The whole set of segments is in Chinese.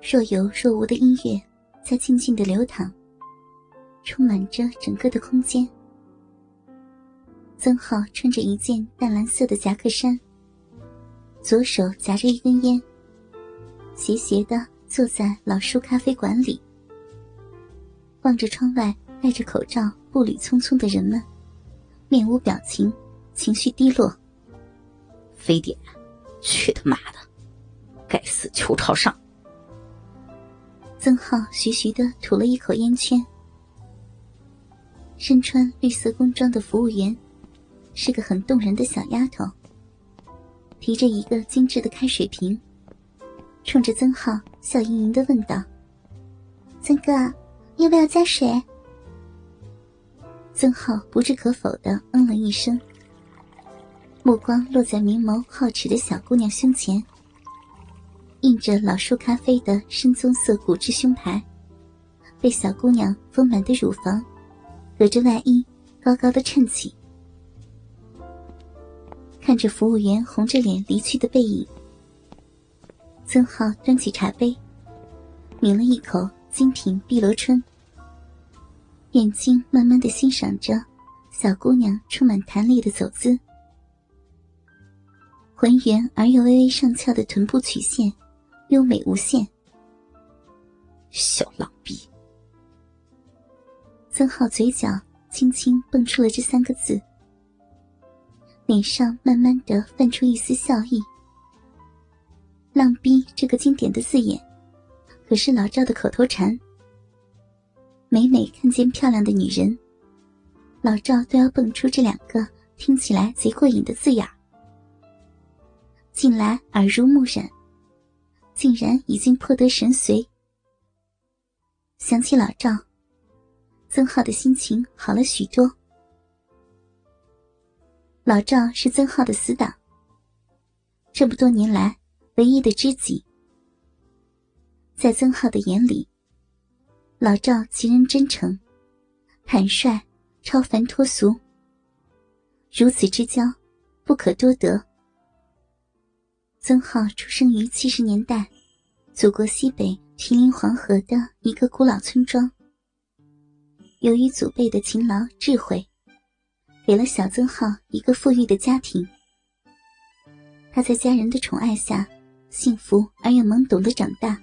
若有若无的音乐在静静的流淌，充满着整个的空间。曾浩穿着一件淡蓝色的夹克衫，左手夹着一根烟，斜斜的坐在老树咖啡馆里，望着窗外戴着口罩、步履匆匆的人们，面无表情，情绪低落。非典，去他妈的！该死，球朝上！曾浩徐徐的吐了一口烟圈。身穿绿色工装的服务员，是个很动人的小丫头。提着一个精致的开水瓶，冲着曾浩笑盈盈的问道：“曾哥，要不要加水？”曾浩不置可否的嗯了一声，目光落在明眸皓齿的小姑娘胸前。印着老树咖啡的深棕色骨质胸牌，被小姑娘丰满的乳房隔着外衣高高的衬起。看着服务员红着脸离去的背影，曾浩端起茶杯，抿了一口精品碧螺春，眼睛慢慢的欣赏着小姑娘充满弹力的走姿，浑圆而又微微上翘的臀部曲线。优美无限，小浪逼。曾浩嘴角轻轻蹦出了这三个字，脸上慢慢的泛出一丝笑意。浪逼这个经典的字眼，可是老赵的口头禅。每每看见漂亮的女人，老赵都要蹦出这两个听起来贼过瘾的字眼近来耳濡目染。竟然已经破得神髓。想起老赵，曾浩的心情好了许多。老赵是曾浩的死党，这么多年来唯一的知己。在曾浩的眼里，老赵其人真诚、坦率、超凡脱俗，如此之交，不可多得。曾浩出生于七十年代，祖国西北毗邻黄河的一个古老村庄。由于祖辈的勤劳智慧，给了小曾浩一个富裕的家庭。他在家人的宠爱下，幸福而又懵懂的长大。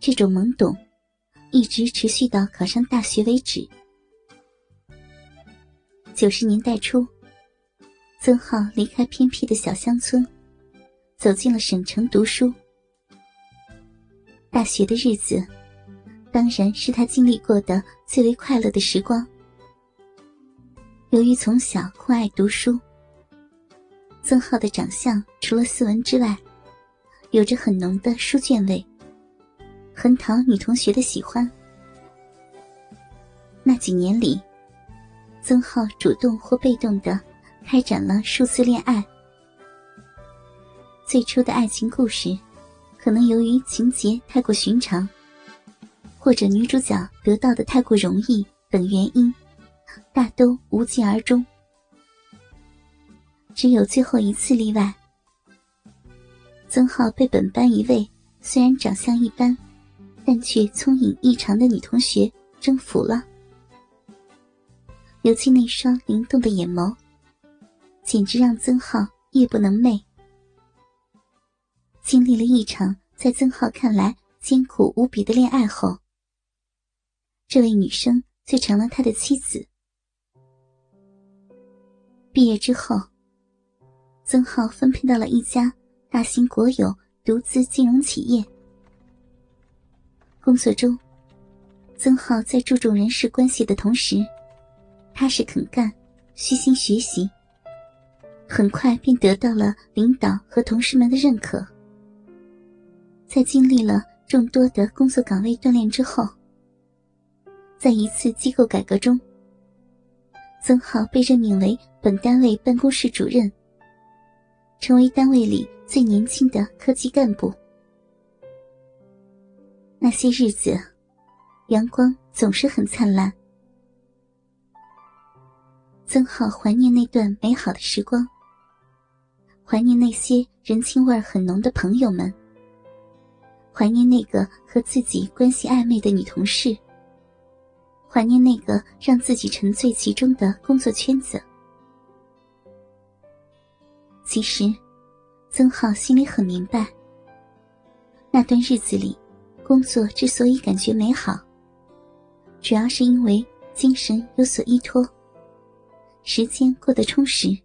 这种懵懂，一直持续到考上大学为止。九十年代初，曾浩离开偏僻的小乡村。走进了省城读书，大学的日子，当然是他经历过的最为快乐的时光。由于从小酷爱读书，曾浩的长相除了斯文之外，有着很浓的书卷味，很讨女同学的喜欢。那几年里，曾浩主动或被动的开展了数次恋爱。最初的爱情故事，可能由于情节太过寻常，或者女主角得到的太过容易等原因，大都无疾而终。只有最后一次例外，曾浩被本班一位虽然长相一般，但却聪颖异常的女同学征服了。尤其那双灵动的眼眸，简直让曾浩夜不能寐。经历了一场在曾浩看来艰苦无比的恋爱后，这位女生却成了他的妻子。毕业之后，曾浩分配到了一家大型国有独资金融企业。工作中，曾浩在注重人事关系的同时，踏实肯干，虚心学习，很快便得到了领导和同事们的认可。在经历了众多的工作岗位锻炼之后，在一次机构改革中，曾浩被任命为本单位办公室主任，成为单位里最年轻的科级干部。那些日子，阳光总是很灿烂。曾浩怀念那段美好的时光，怀念那些人情味很浓的朋友们，怀念那个和自己关系暧昧的女同事，怀念那个让自己沉醉其中的工作圈子。其实，曾浩心里很明白，那段日子里。工作之所以感觉美好，主要是因为精神有所依托，时间过得充实。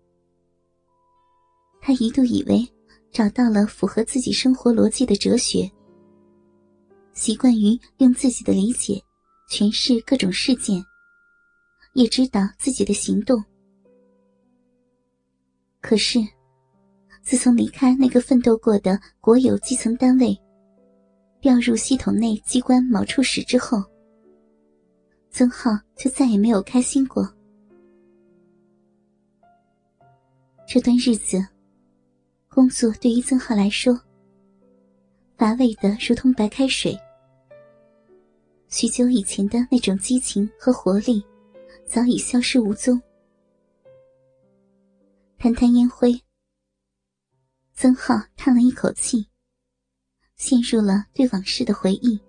他一度以为找到了符合自己生活逻辑的哲学，习惯于用自己的理解诠释各种事件，也指导自己的行动。可是，自从离开那个奋斗过的国有基层单位，调入系统内机关某处室之后，曾浩就再也没有开心过。这段日子，工作对于曾浩来说，乏味的如同白开水。许久以前的那种激情和活力，早已消失无踪。弹弹烟灰，曾浩叹了一口气。陷入了对往事的回忆。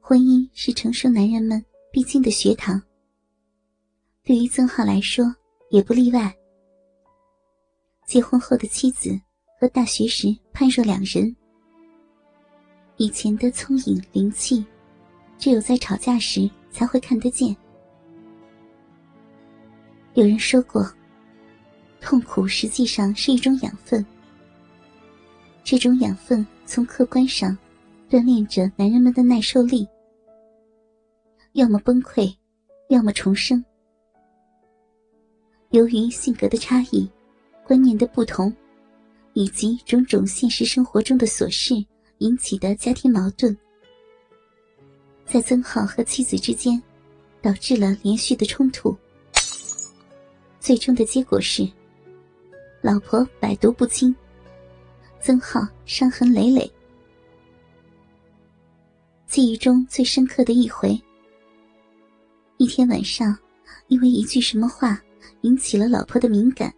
婚姻是成熟男人们必经的学堂，对于曾浩来说也不例外。结婚后的妻子和大学时判若两人，以前的聪颖灵气，只有在吵架时才会看得见。有人说过。痛苦实际上是一种养分，这种养分从客观上锻炼着男人们的耐受力，要么崩溃，要么重生。由于性格的差异、观念的不同，以及种种现实生活中的琐事引起的家庭矛盾，在曾浩和妻子之间，导致了连续的冲突。最终的结果是。老婆百毒不侵，曾浩伤痕累累。记忆中最深刻的一回，一天晚上，因为一句什么话引起了老婆的敏感，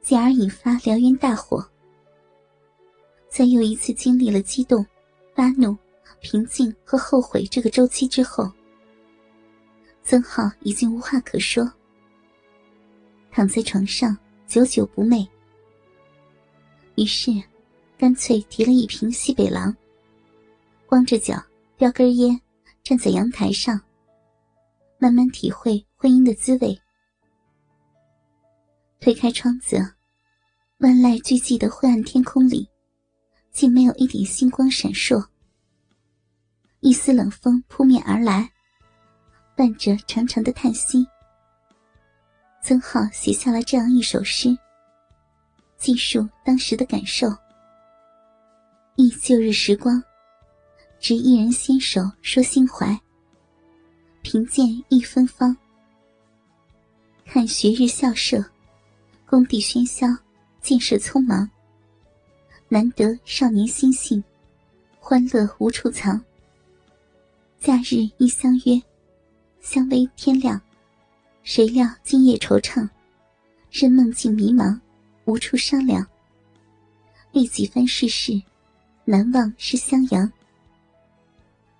进而引发燎原大火。在又一次经历了激动、发怒、平静和后悔这个周期之后，曾浩已经无话可说，躺在床上。久久不寐，于是干脆提了一瓶西北狼，光着脚叼根烟，站在阳台上，慢慢体会婚姻的滋味。推开窗子，万籁俱寂的昏暗天空里，竟没有一点星光闪烁。一丝冷风扑面而来，伴着长长的叹息。曾浩写下了这样一首诗，记述当时的感受。忆旧日时光，执一人纤手说心怀。贫贱一芬芳，看学日校舍，工地喧嚣，建设匆忙。难得少年心性，欢乐无处藏。假日一相约，相偎天亮。谁料今夜惆怅，任梦境迷茫，无处商量。历几番世事，难忘是襄阳。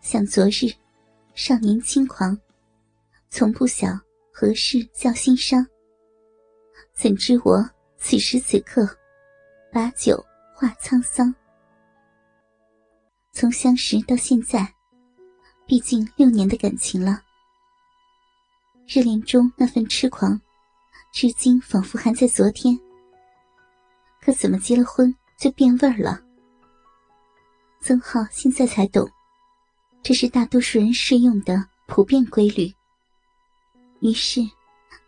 想昨日，少年轻狂，从不晓何事叫心伤。怎知我此时此刻，把酒话沧桑。从相识到现在，毕竟六年的感情了。热恋中那份痴狂，至今仿佛还在昨天。可怎么结了婚就变味儿了？曾浩现在才懂，这是大多数人适用的普遍规律。于是，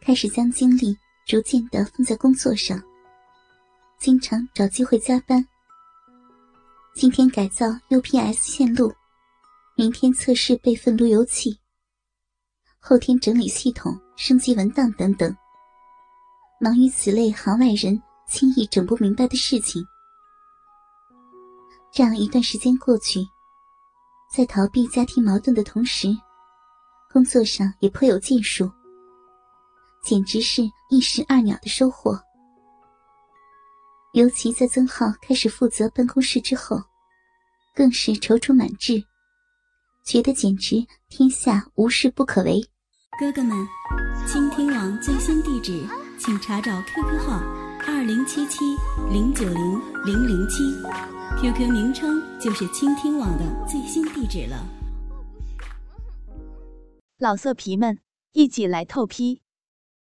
开始将精力逐渐的放在工作上，经常找机会加班。今天改造 UPS 线路，明天测试备份路由器，后天整理系统、升级文档等等，忙于此类行外人轻易整不明白的事情。这样一段时间过去，在逃避家庭矛盾的同时，工作上也颇有建树，简直是一石二鸟的收获。尤其在曾浩开始负责办公室之后，更是踌躇满志，觉得简直天下无事不可为。哥哥们，倾听网最新地址，请查找 QQ 号二零七七零九零零零七，QQ 名称就是倾听网的最新地址了。老色皮们，一起来透批！